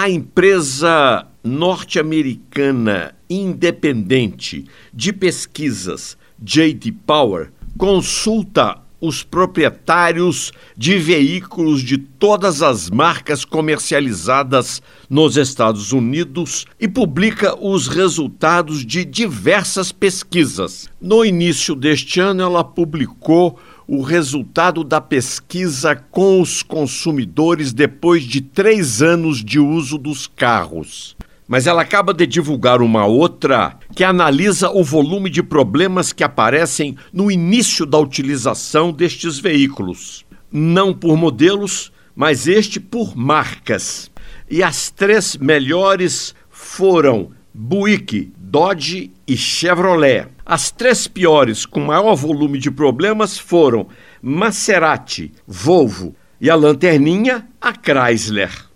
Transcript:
A empresa norte-americana independente de pesquisas J.D. Power consulta os proprietários de veículos de todas as marcas comercializadas nos Estados Unidos e publica os resultados de diversas pesquisas. No início deste ano, ela publicou o resultado da pesquisa com os consumidores depois de três anos de uso dos carros mas ela acaba de divulgar uma outra que analisa o volume de problemas que aparecem no início da utilização destes veículos. Não por modelos, mas este por marcas. E as três melhores foram Buick, Dodge e Chevrolet. As três piores com maior volume de problemas foram Maserati, Volvo e a lanterninha, a Chrysler.